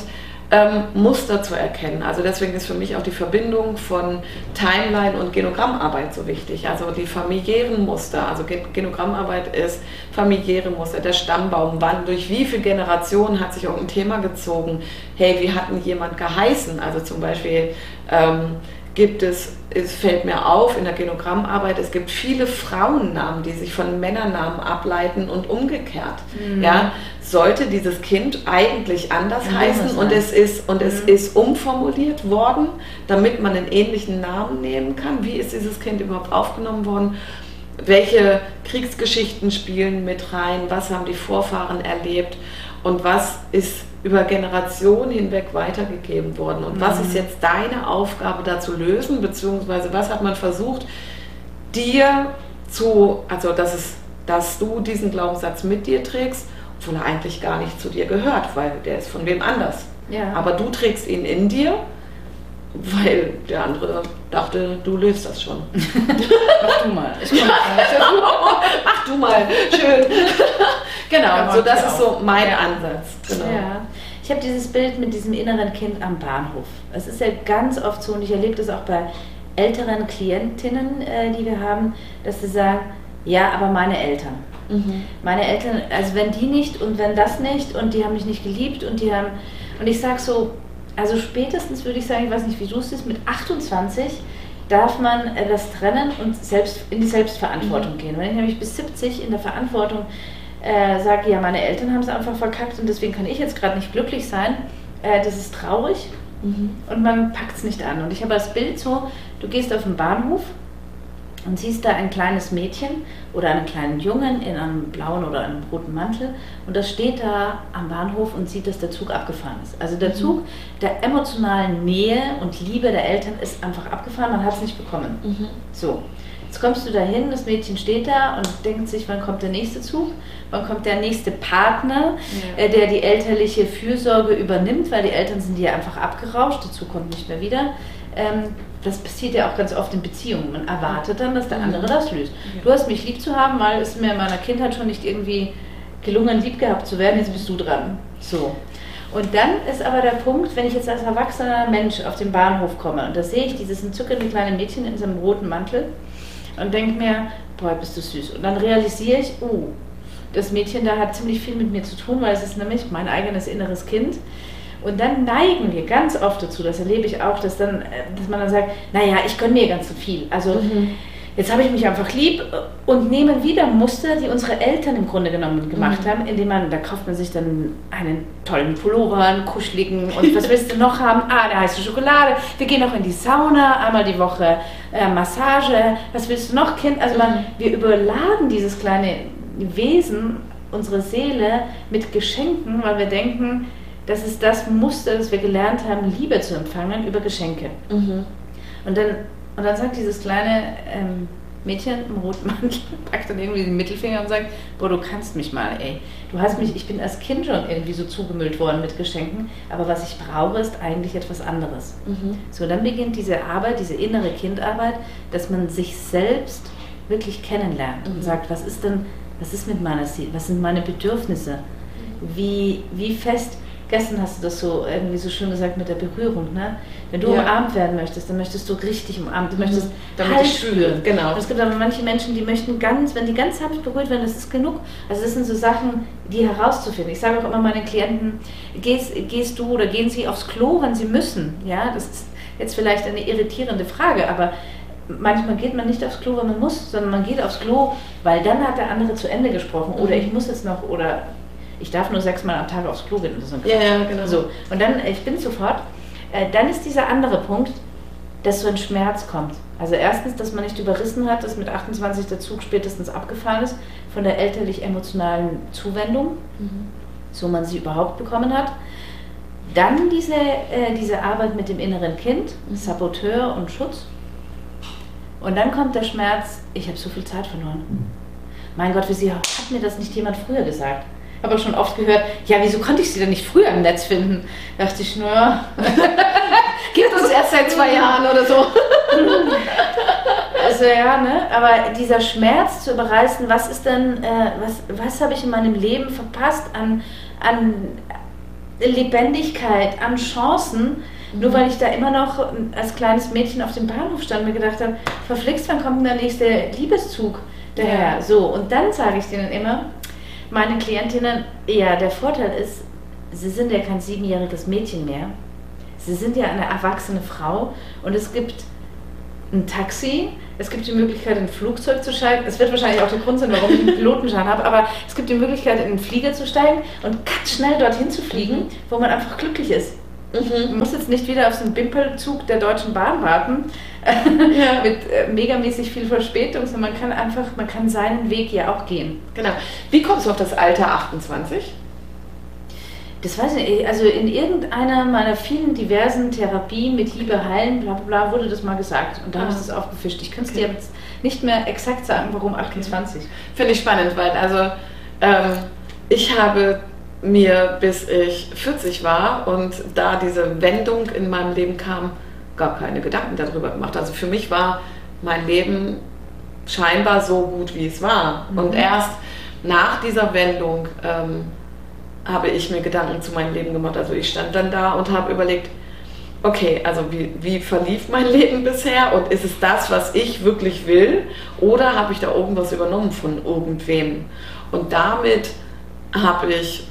ähm, Muster zu erkennen. Also deswegen ist für mich auch die Verbindung von Timeline und Genogrammarbeit so wichtig. Also die familiären Muster. Also Genogrammarbeit ist familiäre Muster, der Stammbaum, wann, durch wie viele Generationen hat sich irgendein Thema gezogen. Hey, wie hat denn jemand geheißen? Also zum Beispiel ähm, gibt es, es fällt mir auf in der Genogrammarbeit, es gibt viele Frauennamen, die sich von Männernamen ableiten und umgekehrt. Mhm. Ja, sollte dieses Kind eigentlich anders ja, heißen und es ist und mhm. es ist umformuliert worden, damit man einen ähnlichen Namen nehmen kann. Wie ist dieses Kind überhaupt aufgenommen worden? Welche Kriegsgeschichten spielen mit rein? Was haben die Vorfahren erlebt? Und was ist über Generationen hinweg weitergegeben worden? Und mhm. was ist jetzt deine Aufgabe da zu lösen? Beziehungsweise was hat man versucht, dir zu, also dass, es, dass du diesen Glaubenssatz mit dir trägst obwohl er eigentlich gar nicht zu dir gehört, weil der ist von wem anders. Ja. Aber du trägst ihn in dir, weil der andere dachte, du löst das schon. Mach du mal. Ich Mach du mal. Schön. genau, so das ist so mein ja. Ansatz. Genau. Ja. Ich habe dieses Bild mit diesem inneren Kind am Bahnhof. Es ist ja ganz oft so und ich erlebe das auch bei älteren Klientinnen, äh, die wir haben, dass sie sagen, ja, aber meine Eltern. Mhm. Meine Eltern, also wenn die nicht und wenn das nicht und die haben mich nicht geliebt und die haben, und ich sage so, also spätestens würde ich sagen, ich weiß nicht, wie du es ist, mit 28 darf man das trennen und selbst in die Selbstverantwortung mhm. gehen. Wenn ich nämlich bis 70 in der Verantwortung äh, sage, ja, meine Eltern haben es einfach verkackt und deswegen kann ich jetzt gerade nicht glücklich sein, äh, das ist traurig mhm. und man packt es nicht an. Und ich habe das Bild so, du gehst auf den Bahnhof und siehst da ein kleines Mädchen oder einen kleinen Jungen in einem blauen oder einem roten Mantel und das steht da am Bahnhof und sieht, dass der Zug abgefahren ist. Also der mhm. Zug der emotionalen Nähe und Liebe der Eltern ist einfach abgefahren, man hat es nicht bekommen. Mhm. So, Jetzt kommst du dahin, das Mädchen steht da und denkt sich, wann kommt der nächste Zug, wann kommt der nächste Partner, ja. äh, der die elterliche Fürsorge übernimmt, weil die Eltern sind ja einfach abgerauscht, der Zug kommt nicht mehr wieder. Ähm, das passiert ja auch ganz oft in Beziehungen. Man erwartet dann, dass der andere das löst. Du hast mich lieb zu haben, weil es mir in meiner Kindheit schon nicht irgendwie gelungen, lieb gehabt zu werden, jetzt bist du dran. So. Und dann ist aber der Punkt, wenn ich jetzt als erwachsener Mensch auf den Bahnhof komme und da sehe ich dieses entzückende kleine Mädchen in seinem roten Mantel und denke mir, boah, bist du süß. Und dann realisiere ich, oh, das Mädchen da hat ziemlich viel mit mir zu tun, weil es ist nämlich mein eigenes inneres Kind. Und dann neigen wir ganz oft dazu, das erlebe ich auch, dass, dann, dass man dann sagt, naja, ich gönne mir ganz so viel. Also mhm jetzt habe ich mich einfach lieb und nehme wieder Muster, die unsere Eltern im Grunde genommen gemacht mhm. haben, indem man, da kauft man sich dann einen tollen Pullover, einen kuscheligen und was willst du noch haben? Ah, eine heiße Schokolade. Wir gehen auch in die Sauna, einmal die Woche äh, Massage. Was willst du noch, Kind? Also man, mhm. wir überladen dieses kleine Wesen, unsere Seele mit Geschenken, weil wir denken, das ist das Muster, das wir gelernt haben, Liebe zu empfangen über Geschenke. Mhm. Und dann und dann sagt dieses kleine ähm, Mädchen im roten Mantel, packt dann irgendwie den Mittelfinger und sagt, boah, du kannst mich mal, ey. Du hast mich, ich bin als Kind schon irgendwie so zugemüllt worden mit Geschenken, aber was ich brauche, ist eigentlich etwas anderes. Mhm. So, dann beginnt diese Arbeit, diese innere Kindarbeit, dass man sich selbst wirklich kennenlernt mhm. und sagt, was ist denn, was ist mit meiner Seele, was sind meine Bedürfnisse, mhm. wie, wie fest Gestern hast du das so irgendwie so schön gesagt mit der Berührung, ne? Wenn du ja. umarmt werden möchtest, dann möchtest du richtig umarmt, du mhm. möchtest Damit Halt spüren. Genau. Und es gibt aber manche Menschen, die möchten ganz, wenn die ganz sanft berührt werden, das ist genug. Also das sind so Sachen, die herauszufinden. Ich sage auch immer meinen Klienten, gehst, gehst du oder gehen sie aufs Klo, wenn sie müssen? Ja, das ist jetzt vielleicht eine irritierende Frage, aber manchmal geht man nicht aufs Klo, wenn man muss, sondern man geht aufs Klo, weil dann hat der andere zu Ende gesprochen oder mhm. ich muss jetzt noch oder ich darf nur sechsmal am Tag aufs Klo gehen. So ja, ja, genau. So. Und dann, ich bin sofort, äh, dann ist dieser andere Punkt, dass so ein Schmerz kommt. Also erstens, dass man nicht überrissen hat, dass mit 28 der Zug spätestens abgefahren ist von der elterlich-emotionalen Zuwendung, mhm. so man sie überhaupt bekommen hat. Dann diese, äh, diese Arbeit mit dem inneren Kind, mhm. Saboteur und Schutz. Und dann kommt der Schmerz, ich habe so viel Zeit verloren. Mhm. Mein Gott, wie sie hat mir das nicht jemand früher gesagt? Habe auch schon oft gehört, ja, wieso konnte ich sie denn nicht früher im Netz finden? Da dachte ich nur, gibt es erst seit zwei Jahren oder so. also ja, ne? Aber dieser Schmerz zu überreißen, was ist denn, äh, was, was habe ich in meinem Leben verpasst an, an Lebendigkeit, an Chancen, mhm. nur weil ich da immer noch als kleines Mädchen auf dem Bahnhof stand und mir gedacht habe, verflixt, wann kommt denn der nächste Liebeszug daher? Ja. So, und dann sage ich denen immer, meine Klientinnen, ja, der Vorteil ist, sie sind ja kein siebenjähriges Mädchen mehr. Sie sind ja eine erwachsene Frau und es gibt ein Taxi, es gibt die Möglichkeit, in ein Flugzeug zu steigen. Es wird wahrscheinlich auch der Grund sein, warum ich einen Pilotenschein habe, aber es gibt die Möglichkeit, in einen Flieger zu steigen und ganz schnell dorthin zu fliegen, wo man einfach glücklich ist. Mhm. Man muss jetzt nicht wieder auf so einen Bimpelzug der Deutschen Bahn warten, ja. mit äh, megamäßig viel Verspätung, sondern man kann einfach, man kann seinen Weg ja auch gehen. Genau. Wie kommst du auf das Alter 28? Das weiß ich nicht. Also in irgendeiner meiner vielen diversen Therapien mit Liebe heilen, bla bla bla, wurde das mal gesagt. Und da ah. habe ich das aufgefischt. Ich könnte es okay. dir jetzt nicht mehr exakt sagen, warum 28. Finde ich spannend, weil also ähm, ich habe mir, bis ich 40 war und da diese Wendung in meinem Leben kam, gar keine Gedanken darüber gemacht. Also für mich war mein Leben scheinbar so gut, wie es war. Mhm. Und erst nach dieser Wendung ähm, habe ich mir Gedanken zu meinem Leben gemacht. Also ich stand dann da und habe überlegt, okay, also wie, wie verlief mein Leben bisher und ist es das, was ich wirklich will oder habe ich da irgendwas übernommen von irgendwem? Und damit habe ich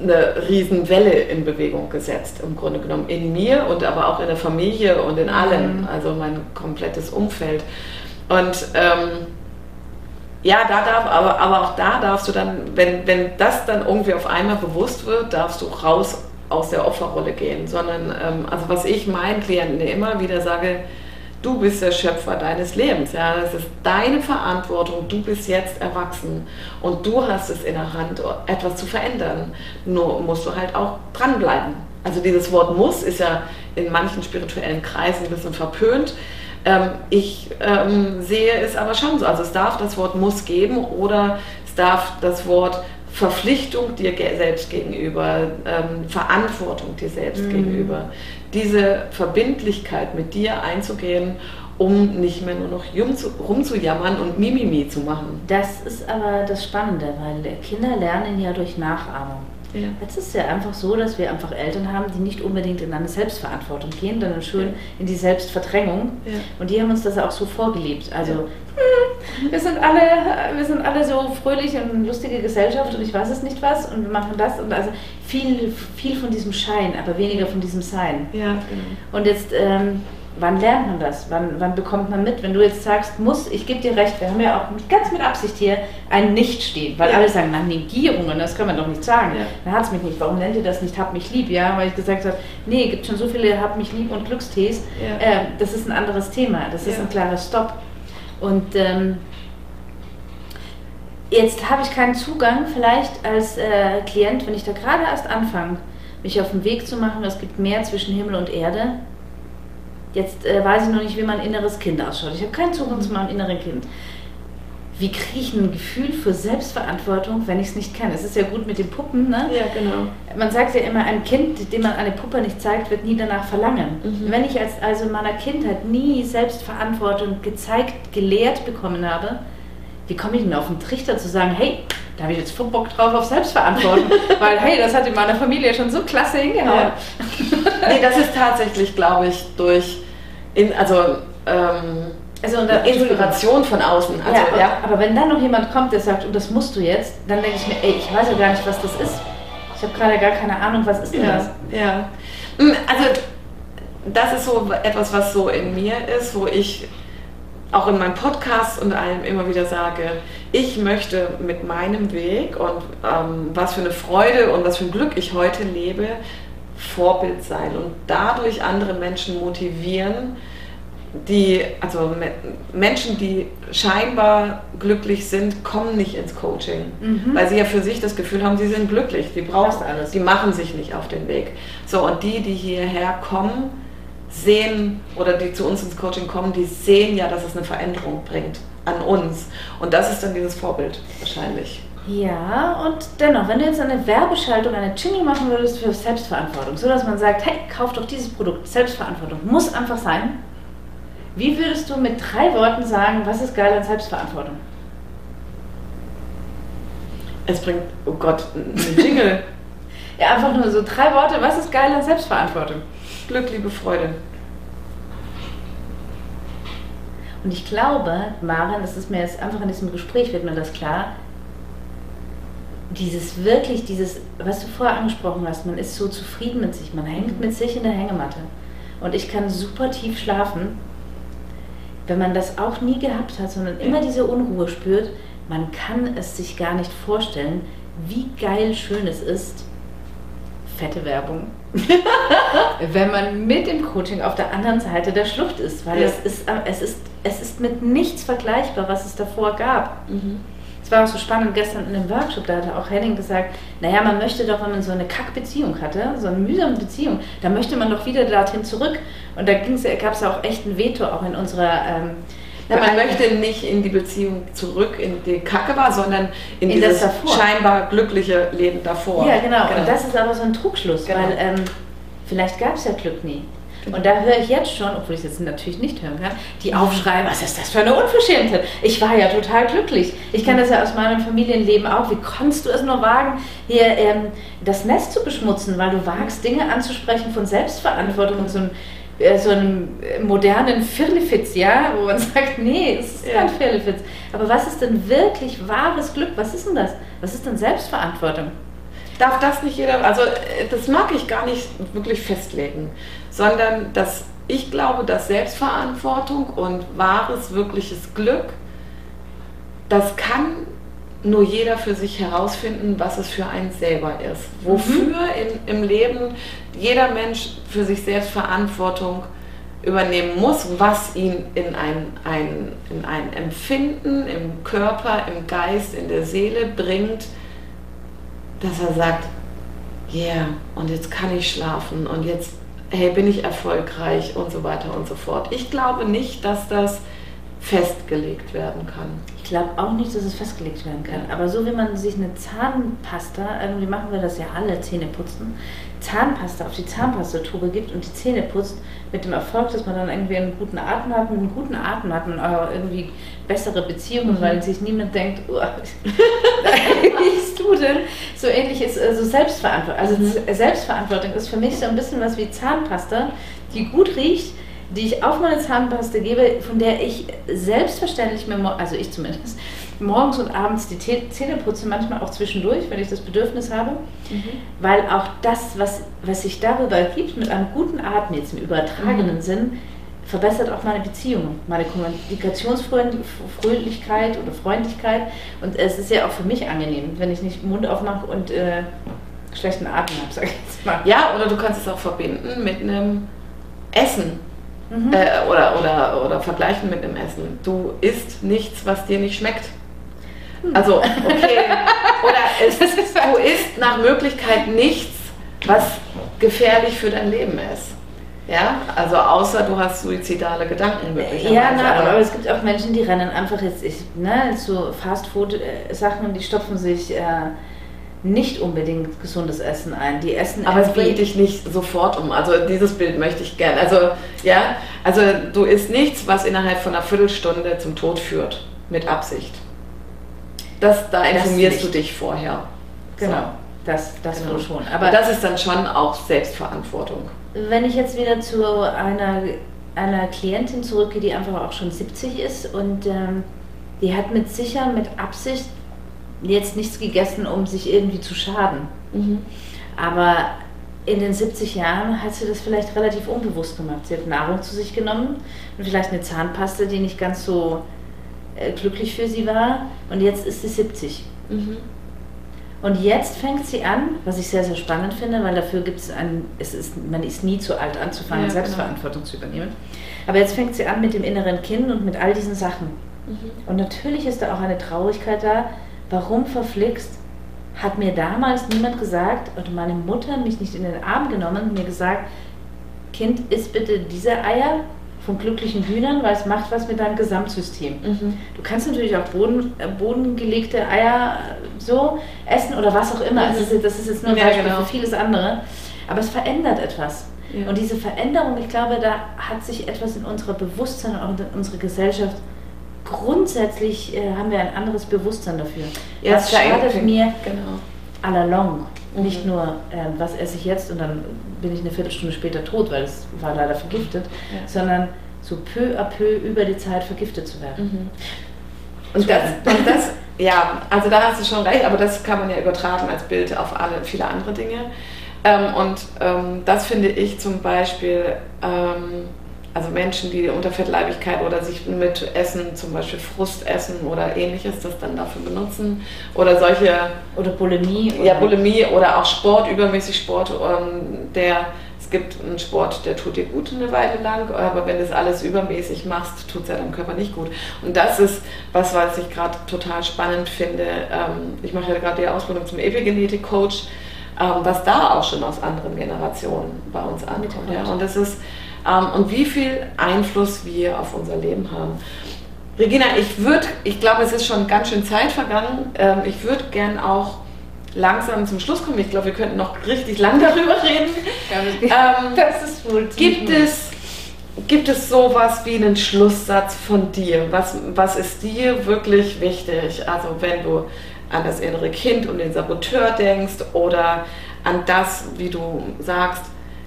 eine Riesenwelle in Bewegung gesetzt, im Grunde genommen in mir und aber auch in der Familie und in allem, mhm. also mein komplettes Umfeld. Und ähm, ja, da darf, aber, aber auch da darfst du dann, wenn, wenn das dann irgendwie auf einmal bewusst wird, darfst du raus aus der Opferrolle gehen, sondern ähm, also was ich meinen Klienten immer wieder sage, Du bist der Schöpfer deines Lebens. Ja? Das ist deine Verantwortung. Du bist jetzt erwachsen und du hast es in der Hand, etwas zu verändern. Nur musst du halt auch dranbleiben. Also dieses Wort muss ist ja in manchen spirituellen Kreisen ein bisschen verpönt. Ähm, ich ähm, sehe es aber schon so. Also es darf das Wort muss geben oder es darf das Wort Verpflichtung dir selbst gegenüber, ähm, Verantwortung dir selbst mhm. gegenüber, diese Verbindlichkeit mit dir einzugehen, um nicht mehr nur noch rumzujammern und Mimimi zu machen. Das ist aber das Spannende, weil Kinder lernen ja durch Nachahmung. Ja. Jetzt ist es ja einfach so, dass wir einfach Eltern haben, die nicht unbedingt in eine Selbstverantwortung gehen, sondern schön ja. in die Selbstverdrängung. Ja. Und die haben uns das auch so vorgelebt. Also hm, wir sind alle, wir sind alle so fröhlich und lustige Gesellschaft und ich weiß es nicht was und wir machen das und also viel, viel von diesem Schein, aber weniger von diesem Sein. Ja, genau. Und jetzt ähm, wann lernt man das? Wann, wann bekommt man mit? Wenn du jetzt sagst, muss, ich gebe dir recht, wir haben ja auch ganz mit Absicht hier ein Nicht stehen, weil ja. alle sagen, na, Negierungen, das kann man doch nicht sagen. Ja. Dann hat es mich nicht. Warum nennt ihr das nicht Hab mich lieb? Ja, weil ich gesagt habe, nee, gibt schon so viele Hab mich lieb und Glückstees. Ja. Äh, das ist ein anderes Thema. Das ist ein klarer Stopp. Und ähm, jetzt habe ich keinen Zugang, vielleicht als äh, Klient, wenn ich da gerade erst anfange, mich auf den Weg zu machen, es gibt mehr zwischen Himmel und Erde Jetzt äh, weiß ich noch nicht, wie mein inneres Kind ausschaut. Ich habe keinen Zugang zu meinem inneren Kind. Wie kriege ich ein Gefühl für Selbstverantwortung, wenn ich es nicht kenne? Es ist ja gut mit den Puppen, ne? Ja, genau. Man sagt ja immer, ein Kind, dem man eine Puppe nicht zeigt, wird nie danach verlangen. Mhm. Wenn ich als, also in meiner Kindheit nie Selbstverantwortung gezeigt, gelehrt bekommen habe, wie komme ich denn auf den Trichter zu sagen, hey, da habe ich jetzt voll Bock drauf auf Selbstverantwortung, weil hey, das hat in meiner Familie schon so klasse hingehauen. Ja. Nee, das ist tatsächlich, glaube ich, durch in, also, ähm, also Inspiration von außen. Also, ja, ja, aber wenn dann noch jemand kommt, der sagt, und das musst du jetzt, dann denke ich mir, ey, ich weiß ja gar nicht, was das ist. Ich habe gerade gar keine Ahnung, was ist denn ja, das? Ja. Hm, also das ist so etwas, was so in mir ist, wo ich auch in meinem Podcast und allem immer wieder sage, ich möchte mit meinem Weg und ähm, was für eine Freude und was für ein Glück ich heute lebe, Vorbild sein und dadurch andere Menschen motivieren, die, also Menschen, die scheinbar glücklich sind, kommen nicht ins Coaching, mhm. weil sie ja für sich das Gefühl haben, sie sind glücklich, die brauchen alles, die machen sich nicht auf den Weg. So, und die, die hierher kommen, sehen oder die zu uns ins Coaching kommen, die sehen ja, dass es eine Veränderung bringt an uns. Und das ist dann dieses Vorbild wahrscheinlich. Ja, und dennoch, wenn du jetzt eine Werbeschaltung, eine Jingle machen würdest für Selbstverantwortung, so dass man sagt, hey, kauf doch dieses Produkt, Selbstverantwortung, muss einfach sein. Wie würdest du mit drei Worten sagen, was ist geil an Selbstverantwortung? Es bringt, oh Gott, eine Jingle. ja, einfach nur so drei Worte, was ist geil an Selbstverantwortung? Glück, Liebe, Freude. Und ich glaube, Maren, das ist mir jetzt einfach in diesem Gespräch, wird mir das klar, dieses wirklich, dieses, was du vorher angesprochen hast, man ist so zufrieden mit sich, man hängt mit sich in der Hängematte. Und ich kann super tief schlafen, wenn man das auch nie gehabt hat, sondern immer diese Unruhe spürt, man kann es sich gar nicht vorstellen, wie geil schön es ist, fette Werbung, wenn man mit dem Coaching auf der anderen Seite der Schlucht ist, weil ja. es, ist, es, ist, es ist mit nichts vergleichbar, was es davor gab. Mhm. Es war auch so spannend gestern in dem Workshop, da hatte auch Henning gesagt, naja, man möchte doch, wenn man so eine Kackbeziehung hatte, so eine mühsame Beziehung, da möchte man doch wieder dorthin zurück. Und da gab es auch echt ein Veto auch in unserer... Ähm, na, man möchte nicht in die Beziehung zurück, in die Kacke war, sondern in, in dieses scheinbar glückliche Leben davor. Ja, genau. genau. Und das ist aber so ein Trugschluss, genau. weil ähm, vielleicht gab es ja Glück nie. Und da höre ich jetzt schon, obwohl ich es jetzt natürlich nicht hören kann, die Aufschreie, was ist das für eine Unverschämtheit? Ich war ja total glücklich. Ich kenne das ja aus meinem Familienleben auch. Wie konntest du es nur wagen, hier ähm, das Nest zu beschmutzen, weil du wagst, Dinge anzusprechen von Selbstverantwortung und so äh, so einem modernen Firlefitz, ja, wo man sagt, nee, es ist kein Firlefitz. Aber was ist denn wirklich wahres Glück? Was ist denn das? Was ist denn Selbstverantwortung? Darf das nicht jeder, also äh, das mag ich gar nicht wirklich festlegen sondern dass ich glaube, dass Selbstverantwortung und wahres, wirkliches Glück, das kann nur jeder für sich herausfinden, was es für einen selber ist. Wofür mhm. in, im Leben jeder Mensch für sich selbst Verantwortung übernehmen muss, was ihn in ein, ein, in ein Empfinden im Körper, im Geist, in der Seele bringt, dass er sagt, ja, yeah, und jetzt kann ich schlafen und jetzt hey, bin ich erfolgreich und so weiter und so fort. Ich glaube nicht, dass das festgelegt werden kann. Ich glaube auch nicht, dass es festgelegt werden kann. Aber so wie man sich eine Zahnpasta, irgendwie machen wir das ja alle, Zähne putzen, Zahnpasta auf die Zahnpastatube gibt und die Zähne putzt, mit dem Erfolg, dass man dann irgendwie einen guten Atem hat. Mit einem guten Atem hat man auch irgendwie bessere Beziehungen, mhm. weil sich niemand denkt, oh, wie du denn? So ähnlich ist also Selbstverantwortung. Also mhm. Selbstverantwortung ist für mich so ein bisschen was wie Zahnpasta, die gut riecht, die ich auf meine Zahnpasta gebe, von der ich selbstverständlich mir, also ich zumindest, morgens und abends die Zähne putze, manchmal auch zwischendurch, wenn ich das Bedürfnis habe, mhm. weil auch das, was, was sich darüber gibt, mit einem guten Atem jetzt im übertragenen mhm. Sinn, verbessert auch meine Beziehung, meine Kommunikationsfröhlichkeit oder Freundlichkeit. Und es ist ja auch für mich angenehm, wenn ich nicht den Mund aufmache und äh, schlechten Atem habe, sage ich jetzt mal. Ja, oder du kannst es auch verbinden mit einem Essen. Mhm. Äh, oder, oder, oder vergleichen mit einem Essen. Du isst nichts, was dir nicht schmeckt. Hm. Also, okay. oder es, du isst nach Möglichkeit nichts, was gefährlich für dein Leben ist. Ja, also außer du hast suizidale Gedanken möglicherweise. Ja, na, aber, aber, es gibt auch Menschen, die rennen einfach jetzt, ich, ne, so Fastfood-Sachen, die stopfen sich äh, nicht unbedingt gesundes Essen ein. Die essen Aber es bringt dich nicht sofort um. Also dieses Bild möchte ich gerne. Also ja, also du isst nichts, was innerhalb von einer Viertelstunde zum Tod führt, mit Absicht. Das, da informierst das du dich vorher. Genau. So. Das, das genau. schon. Aber das ist dann schon auch Selbstverantwortung. Wenn ich jetzt wieder zu einer, einer Klientin zurückgehe, die einfach auch schon 70 ist und ähm, die hat mit sicher, mit Absicht jetzt nichts gegessen, um sich irgendwie zu schaden. Mhm. Aber in den 70 Jahren hat sie das vielleicht relativ unbewusst gemacht. Sie hat Nahrung zu sich genommen und vielleicht eine Zahnpaste, die nicht ganz so äh, glücklich für sie war. Und jetzt ist sie 70. Mhm. Und jetzt fängt sie an, was ich sehr, sehr spannend finde, weil dafür gibt es ein, es ist, man ist nie zu alt anzufangen, ja, genau. Selbstverantwortung genau. zu übernehmen. Aber jetzt fängt sie an mit dem inneren Kind und mit all diesen Sachen. Mhm. Und natürlich ist da auch eine Traurigkeit da. Warum verflixt hat mir damals niemand gesagt, oder meine Mutter mich nicht in den Arm genommen und mir gesagt, Kind, isst bitte diese Eier von glücklichen Hühnern, weil es macht was mit deinem Gesamtsystem. Mhm. Du kannst natürlich auch Boden, äh, bodengelegte Eier äh, so essen oder was auch immer. Mhm. Ist, das ist jetzt nur ein ja, Beispiel genau. für vieles andere. Aber es verändert etwas. Ja. Und diese Veränderung, ich glaube, da hat sich etwas in unserer Bewusstsein und in unserer Gesellschaft grundsätzlich äh, haben wir ein anderes Bewusstsein dafür. Ja, das schadet mir genau. à la longue. Mhm. Nicht nur, äh, was esse ich jetzt und dann bin ich eine Viertelstunde später tot, weil es war leider vergiftet, ja. sondern so peu à peu über die Zeit vergiftet zu werden. Mhm. Und das, und das, ja, also da hast du schon recht, aber das kann man ja übertragen als Bild auf alle, viele andere Dinge. Ähm, und ähm, das finde ich zum Beispiel, ähm, also Menschen, die unter Fettleibigkeit oder sich mit Essen, zum Beispiel Frustessen oder ähnliches, das dann dafür benutzen. Oder solche. Oder Bulimie. Oder ja, Bulimie oder auch Sport, übermäßig Sport, ähm, der es gibt einen Sport, der tut dir gut eine Weile lang, aber wenn du es alles übermäßig machst, tut es ja deinem Körper nicht gut. Und das ist was, was ich gerade total spannend finde. Ähm, ich mache ja gerade die Ausbildung zum Epigenetik-Coach, ähm, was da auch schon aus anderen Generationen bei uns ankommt. Ja? Und das ist, ähm, und wie viel Einfluss wir auf unser Leben haben. Regina, ich würde, ich glaube, es ist schon ganz schön Zeit vergangen. ich würde gern auch langsam zum Schluss kommen. Ich glaube, wir könnten noch richtig lang darüber reden. Ähm, das ist wohl gibt es Gibt es sowas wie einen Schlusssatz von dir? Was, was ist dir wirklich wichtig? Also wenn du an das innere Kind und den Saboteur denkst oder an das, wie du sagst,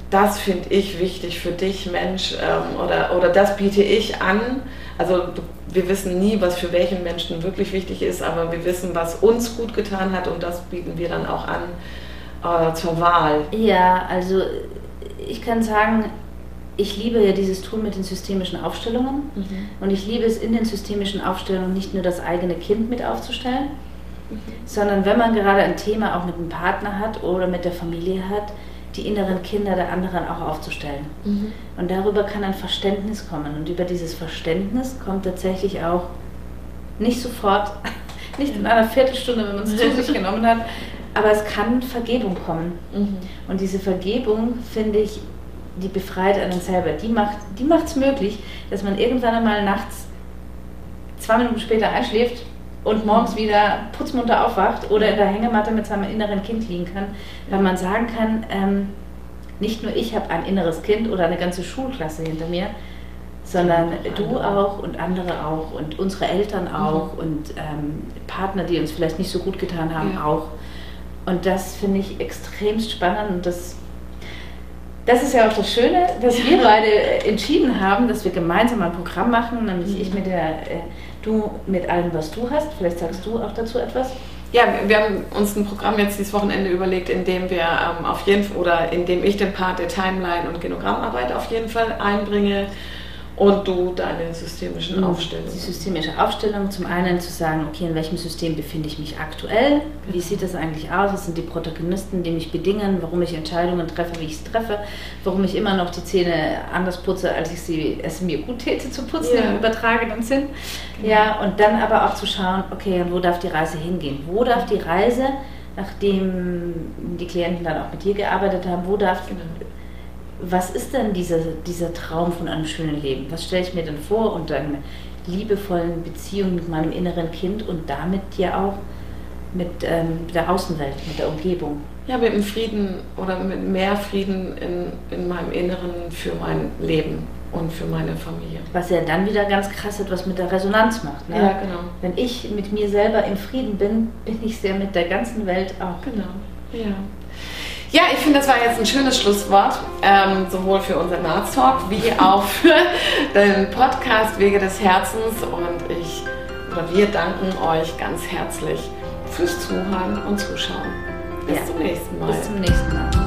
das finde ich wichtig für dich, Mensch, ähm, oder, oder das biete ich an. Also wir wissen nie, was für welchen Menschen wirklich wichtig ist, aber wir wissen, was uns gut getan hat und das bieten wir dann auch an äh, zur Wahl. Ja, also ich kann sagen, ich liebe ja dieses Tool mit den systemischen Aufstellungen mhm. und ich liebe es in den systemischen Aufstellungen nicht nur das eigene Kind mit aufzustellen, mhm. sondern wenn man gerade ein Thema auch mit einem Partner hat oder mit der Familie hat, die inneren Kinder der anderen auch aufzustellen. Mhm. Und darüber kann ein Verständnis kommen. Und über dieses Verständnis kommt tatsächlich auch nicht sofort, nicht in einer Viertelstunde, wenn man es zu sich genommen hat, aber es kann Vergebung kommen. Mhm. Und diese Vergebung, finde ich, die befreit einen selber. Die macht die macht's möglich, dass man irgendwann einmal nachts zwei Minuten später einschläft und morgens wieder putzmunter aufwacht oder in der Hängematte mit seinem inneren Kind liegen kann, weil man sagen kann, ähm, nicht nur ich habe ein inneres Kind oder eine ganze Schulklasse hinter mir, sondern du auch und andere auch und unsere Eltern mhm. auch mhm. und ähm, Partner, die uns vielleicht nicht so gut getan haben, ja. auch. Und das finde ich extremst spannend und das, das ist ja auch das Schöne, dass wir beide entschieden haben, dass wir gemeinsam ein Programm machen, nämlich mhm. ich mit der, äh, du mit allem, was du hast. Vielleicht sagst du auch dazu etwas. Ja, wir haben uns ein Programm jetzt dieses Wochenende überlegt, in dem wir ähm, auf jeden Fall oder in dem ich den Part der Timeline und Genogrammarbeit auf jeden Fall einbringe und du deine systemischen Aufstellungen. Die systemische Aufstellung, zum einen zu sagen, okay, in welchem System befinde ich mich aktuell? Wie sieht das eigentlich aus? Was sind die Protagonisten, die mich bedingen? Warum ich Entscheidungen treffe, wie ich es treffe? Warum ich immer noch die Zähne anders putze, als ich sie es mir gut täte zu putzen ja. im übertragenen Sinn? Genau. Ja, und dann aber auch zu schauen, okay, wo darf die Reise hingehen? Wo darf die Reise, nachdem die Klienten dann auch mit dir gearbeitet haben, wo darf genau was ist denn dieser, dieser Traum von einem schönen Leben? Was stelle ich mir denn vor unter einer liebevollen Beziehung mit meinem inneren Kind und damit ja auch mit ähm, der Außenwelt, mit der Umgebung? Ja, mit dem Frieden oder mit mehr Frieden in, in meinem Inneren für mein Leben und für meine Familie. Was ja dann wieder ganz krass etwas mit der Resonanz macht. Ne? Ja, genau. Wenn ich mit mir selber im Frieden bin, bin ich sehr mit der ganzen Welt auch. Genau. Ja. Ja, ich finde, das war jetzt ein schönes Schlusswort, ähm, sowohl für unseren Arzt Talk wie auch für den Podcast Wege des Herzens. Und ich oder wir danken euch ganz herzlich fürs Zuhören und Zuschauen. Bis ja. zum nächsten Mal. Bis zum nächsten Mal.